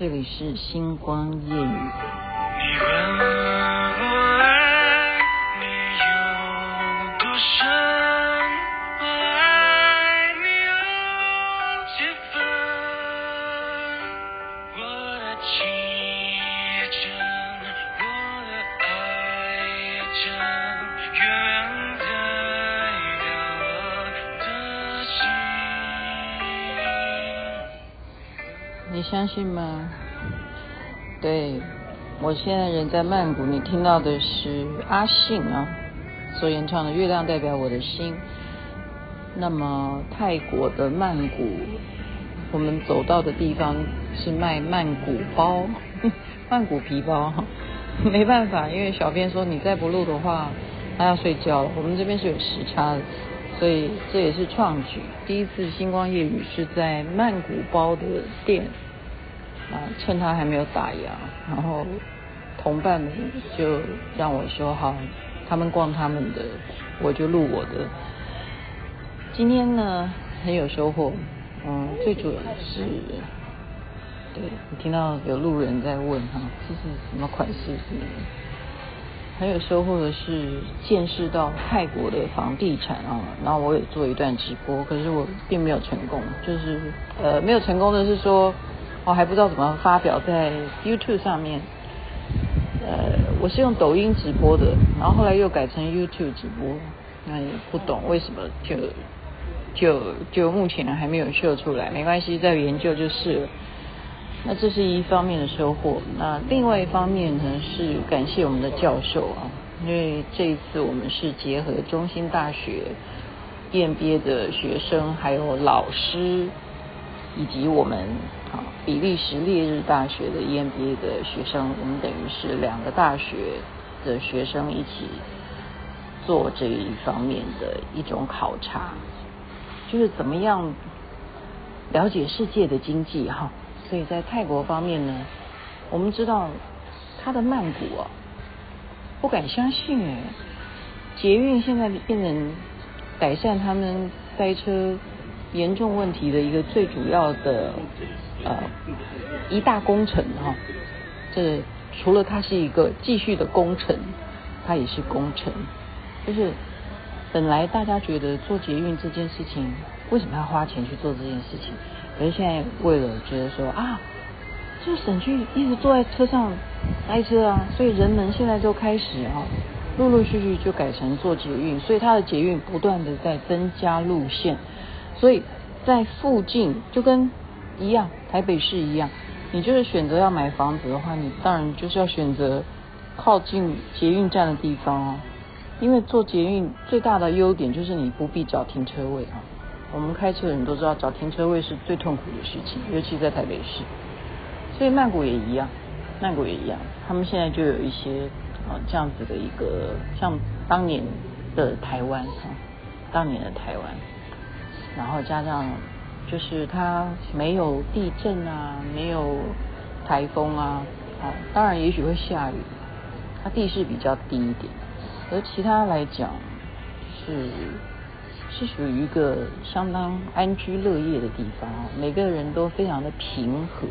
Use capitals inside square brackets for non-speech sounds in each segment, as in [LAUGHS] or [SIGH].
这里是星光夜雨。你相信吗？对，我现在人在曼谷，你听到的是阿信啊所演唱的《月亮代表我的心》。那么泰国的曼谷，我们走到的地方是卖曼谷包、[LAUGHS] 曼谷皮包。[LAUGHS] 没办法，因为小编说你再不录的话，他要睡觉了。我们这边是有时差的。所以这也是创举，第一次星光夜语是在曼谷包的店啊，趁他还没有打烊，然后同伴们就让我说好，他们逛他们的，我就录我的。今天呢很有收获，嗯，最主要的是，对，你听到有路人在问哈，这是什么款式是吗？很有收获的是见识到泰国的房地产啊，然后我也做一段直播，可是我并没有成功，就是呃没有成功的是说我还不知道怎么发表在 YouTube 上面，呃我是用抖音直播的，然后后来又改成 YouTube 直播，那也不懂为什么就就就目前还没有秀出来，没关系，再研究就是了。那这是一方面的收获，那另外一方面呢是感谢我们的教授啊，因为这一次我们是结合中兴大学 EMBA 的学生，还有老师，以及我们啊比利时烈日大学的 EMBA 的学生，我们等于是两个大学的学生一起做这一方面的一种考察，就是怎么样了解世界的经济哈。所以在泰国方面呢，我们知道他的曼谷啊，不敢相信哎，捷运现在变成改善他们塞车严重问题的一个最主要的呃一大工程哈。这除了它是一个继续的工程，它也是工程。就是本来大家觉得做捷运这件事情，为什么要花钱去做这件事情？可是现在为了觉得说啊，就省去一直坐在车上塞车啊，所以人们现在就开始啊，陆陆续续就改成坐捷运，所以它的捷运不断的在增加路线，所以在附近就跟一样，台北市一样，你就是选择要买房子的话，你当然就是要选择靠近捷运站的地方哦，因为坐捷运最大的优点就是你不必找停车位啊。我们开车的人都知道，找停车位是最痛苦的事情，尤其在台北市。所以曼谷也一样，曼谷也一样，他们现在就有一些啊这样子的一个，像当年的台湾哈，当年的台湾，然后加上就是它没有地震啊，没有台风啊，啊，当然也许会下雨，它地势比较低一点，而其他来讲是。是属于一个相当安居乐业的地方，每个人都非常的平和，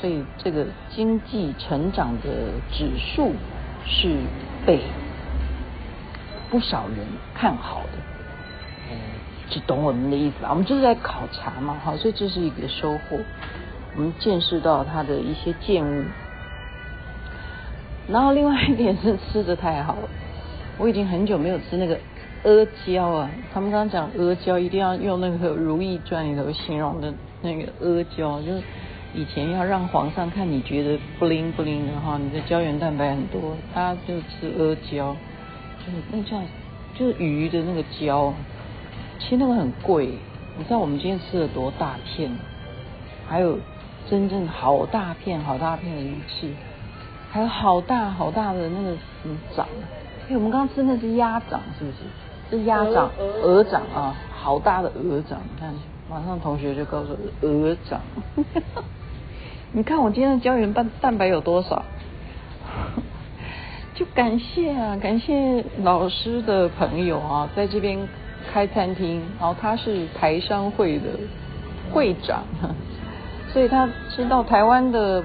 所以这个经济成长的指数是被不少人看好的，就懂我们的意思吧？我们就是在考察嘛，好，所以这是一个收获，我们见识到它的一些建物，然后另外一点是吃的太好了，我已经很久没有吃那个。阿胶啊，他们刚刚讲阿胶一定要用那个《如懿传》里头形容的那个阿胶，就是以前要让皇上看你觉得不灵不灵的话，你的胶原蛋白很多，他就吃阿胶，就是那叫就是鱼的那个胶，其实那个很贵，你知道我们今天吃了多大片？还有真正好大片好大片的鱼翅，还有好大好大的那个什么掌，哎，我们刚刚吃那是鸭掌，是不是？是鸭掌、鹅掌啊，好大的鹅掌！你看，马上同学就告诉我鹅掌。[LAUGHS] 你看我今天的胶原蛋蛋白有多少？[LAUGHS] 就感谢啊，感谢老师的朋友啊，在这边开餐厅，然后他是台商会的会长，[LAUGHS] 所以他知道台湾的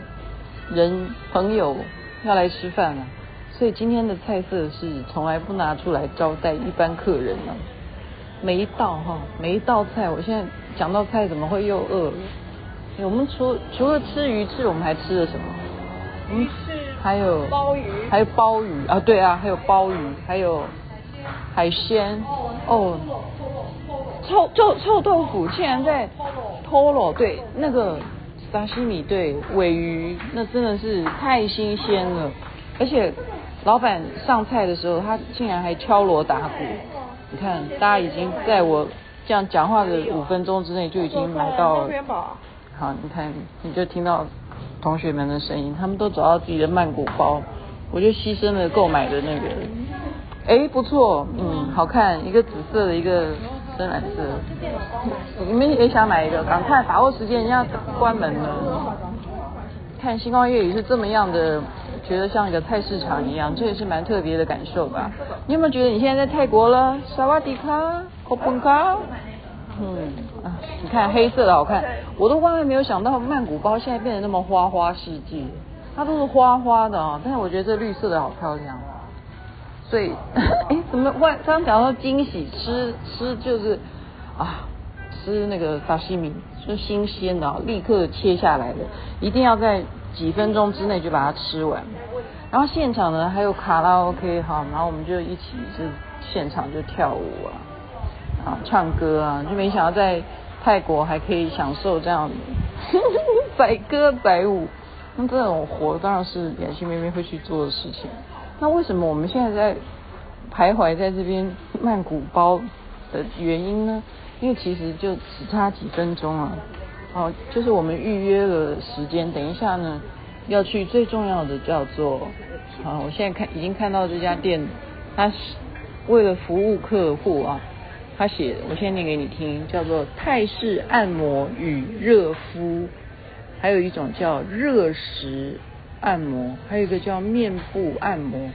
人朋友要来吃饭了，所以今天的菜色是从来不拿出来招待一般客人了。每一道哈，每一道菜，我现在讲到菜怎么会又饿了？我们除除了吃鱼翅，我们还吃了什么？鱼翅，还有鲍鱼，还有鲍鱼啊，对啊，还有鲍鱼，还有海鲜哦，臭臭臭豆腐竟然在 Toro，对，那个沙西米，对，尾鱼，那真的是太新鲜了，而且老板上菜的时候，他竟然还敲锣打鼓。你看，大家已经在我这样讲话的五分钟之内就已经买到了。好，你看，你就听到同学们的声音，他们都找到自己的曼谷包，我就牺牲了购买的那个。哎，不错，嗯，好看，一个紫色的，一个深蓝色。你们也想买一个？赶快把握时间，人家关门了。看星光夜语是这么样的。觉得像一个菜市场一样，这也是蛮特别的感受吧？你有没有觉得你现在在泰国了？萨瓦迪卡，科本卡，嗯啊，你看黑色的好看，我都万万没有想到曼谷包现在变得那么花花世界，它都是花花的啊，但是我觉得这绿色的好漂亮，所以哎，怎么万刚刚讲到惊喜，吃吃就是啊，吃那个沙西米是新鲜的，立刻切下来的，一定要在。几分钟之内就把它吃完，然后现场呢还有卡拉 OK 哈，然后我们就一起是现场就跳舞啊，啊唱歌啊，就没想到在泰国还可以享受这样载 [LAUGHS] 歌载舞，那这种活当然是雅琪妹妹会去做的事情。那为什么我们现在在徘徊在这边曼谷包的原因呢？因为其实就只差几分钟啊。哦，就是我们预约了时间，等一下呢要去最重要的叫做，啊，我现在看已经看到这家店，它是为了服务客户啊，他写，我先念给你听，叫做泰式按摩与热敷，还有一种叫热石按摩，还有一个叫面部按摩，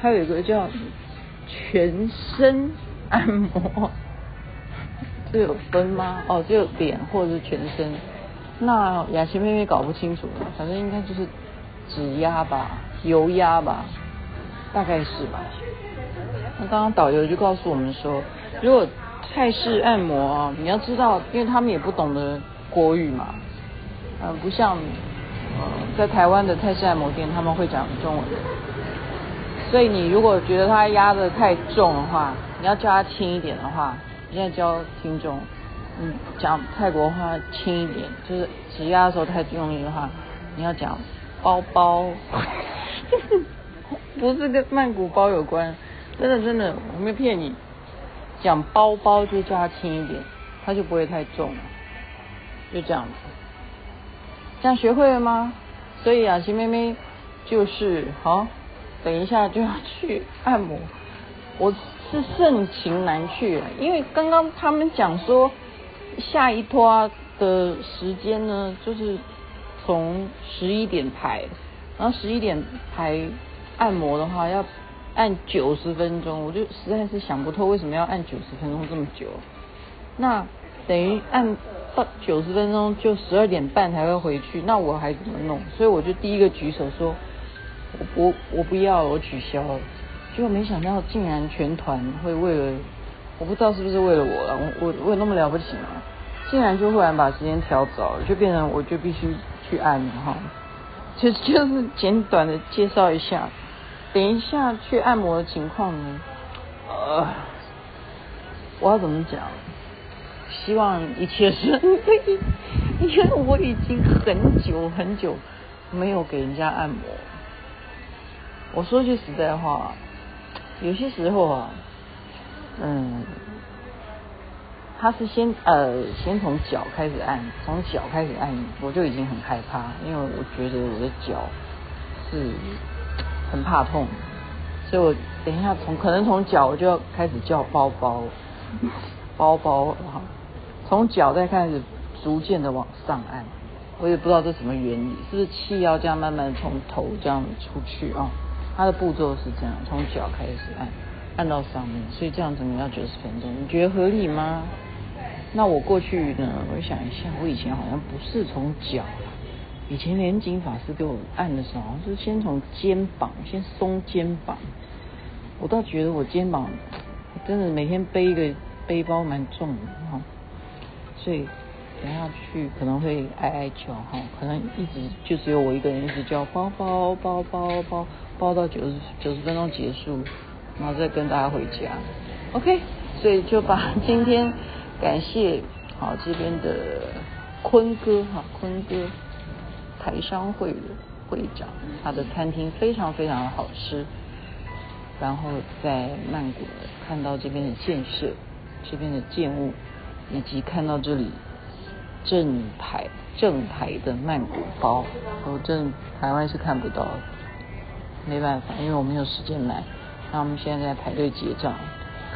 还有一个叫全身按摩。这有分吗？哦，只有脸或者是全身。那雅琪妹妹搞不清楚了，反正应该就是指压吧，油压吧，大概是吧。那刚刚导游就告诉我们说，如果泰式按摩啊，你要知道，因为他们也不懂得国语嘛，呃，不像在台湾的泰式按摩店他们会讲中文，所以你如果觉得他压得太重的话，你要叫他轻一点的话。现在教听众，嗯，讲泰国话轻一点，就是指压的时候太用力的话，你要讲包包，[LAUGHS] 不是跟曼谷包有关，真的真的，我没骗你，讲包包就叫他轻一点，他就不会太重了，就这样子，这样学会了吗？所以雅琪妹妹就是好，等一下就要去按摩，我。是盛情难却，因为刚刚他们讲说下一拖的时间呢，就是从十一点排，然后十一点排按摩的话要按九十分钟，我就实在是想不透为什么要按九十分钟这么久。那等于按到九十分钟就十二点半才会回去，那我还怎么弄？所以我就第一个举手说，我我我不要了，我取消了。结果没想到，竟然全团会为了，我不知道是不是为了我了，我我我有那么了不起吗？竟然就忽然把时间调早了，就变成我就必须去按了哈。就就是简短的介绍一下，等一下去按摩的情况呢，呃，我要怎么讲？希望一切顺利，因为我已经很久很久没有给人家按摩。我说句实在话。有些时候啊，嗯，他是先呃先从脚开始按，从脚开始按，我就已经很害怕，因为我觉得我的脚是很怕痛，所以我等一下从可能从脚我就要开始叫包包，包包哈，从脚再开始逐渐的往上按，我也不知道这什么原理，是不是气要这样慢慢从头这样出去啊？它的步骤是这样，从脚开始按，按到上面，所以这样子你要九十分钟，你觉得合理吗？那我过去呢，我想一下，我以前好像不是从脚，以前莲景法师给我按的时候，好像是先从肩膀，先松肩膀。我倒觉得我肩膀真的每天背一个背包蛮重的哈，所以。等下去可能会挨挨叫哈，可能一直就只有我一个人一直叫包包包包包包到九十九十分钟结束，然后再跟大家回家。OK，所以就把今天感谢好这边的坤哥哈，坤哥台商会的会长，他的餐厅非常非常的好吃，然后在曼谷看到这边的建设，这边的建物，以及看到这里。正牌正牌的曼谷包，我正台湾是看不到，没办法，因为我没有时间买。那我们现在在排队结账，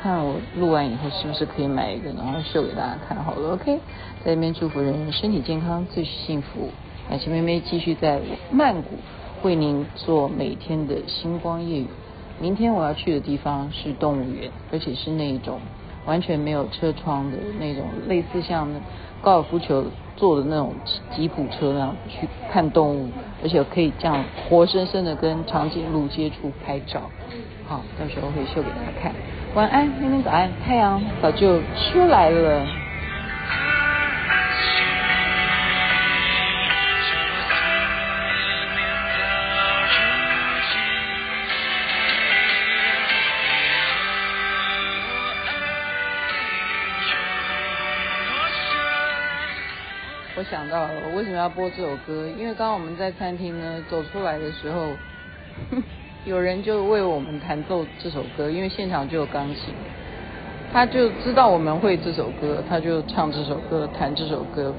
看我录完以后是不是可以买一个，然后秀给大家看好了。OK，在这边祝福人人身体健康，最幸福。感谢妹妹继续在曼谷为您做每天的星光夜语。明天我要去的地方是动物园，而且是那种完全没有车窗的那种，类似像。高尔夫球坐的那种吉普车那样去看动物，而且可以这样活生生的跟长颈鹿接触拍照，好，到时候会秀给大家看。晚安，明天早安，太阳早就出来了。我想到了，我为什么要播这首歌？因为刚刚我们在餐厅呢走出来的时候，有人就为我们弹奏这首歌，因为现场就有钢琴，他就知道我们会这首歌，他就唱这首歌，弹这首歌。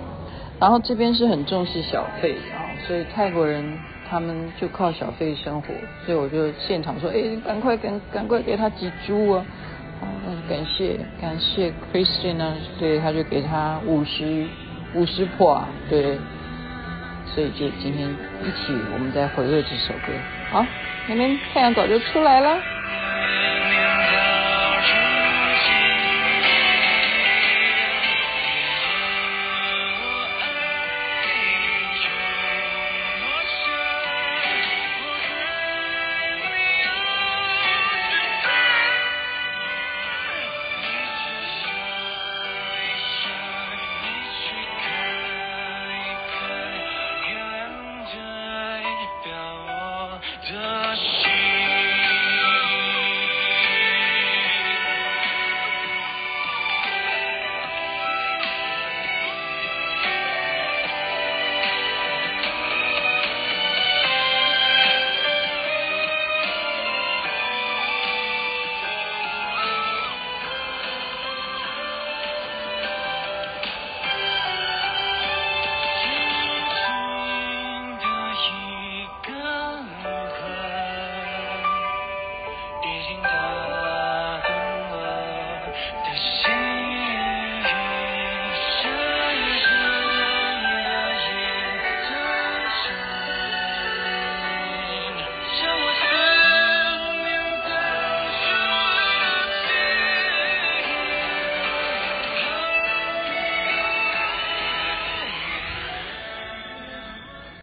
然后这边是很重视小费啊，所以泰国人他们就靠小费生活，所以我就现场说，哎，赶快赶赶快给他几铢啊！啊，感谢感谢 Christian 呢，对，他就给他五十。五十破啊，对，所以就今天一起，我们再回味这首歌。好，那边太阳早就出来了。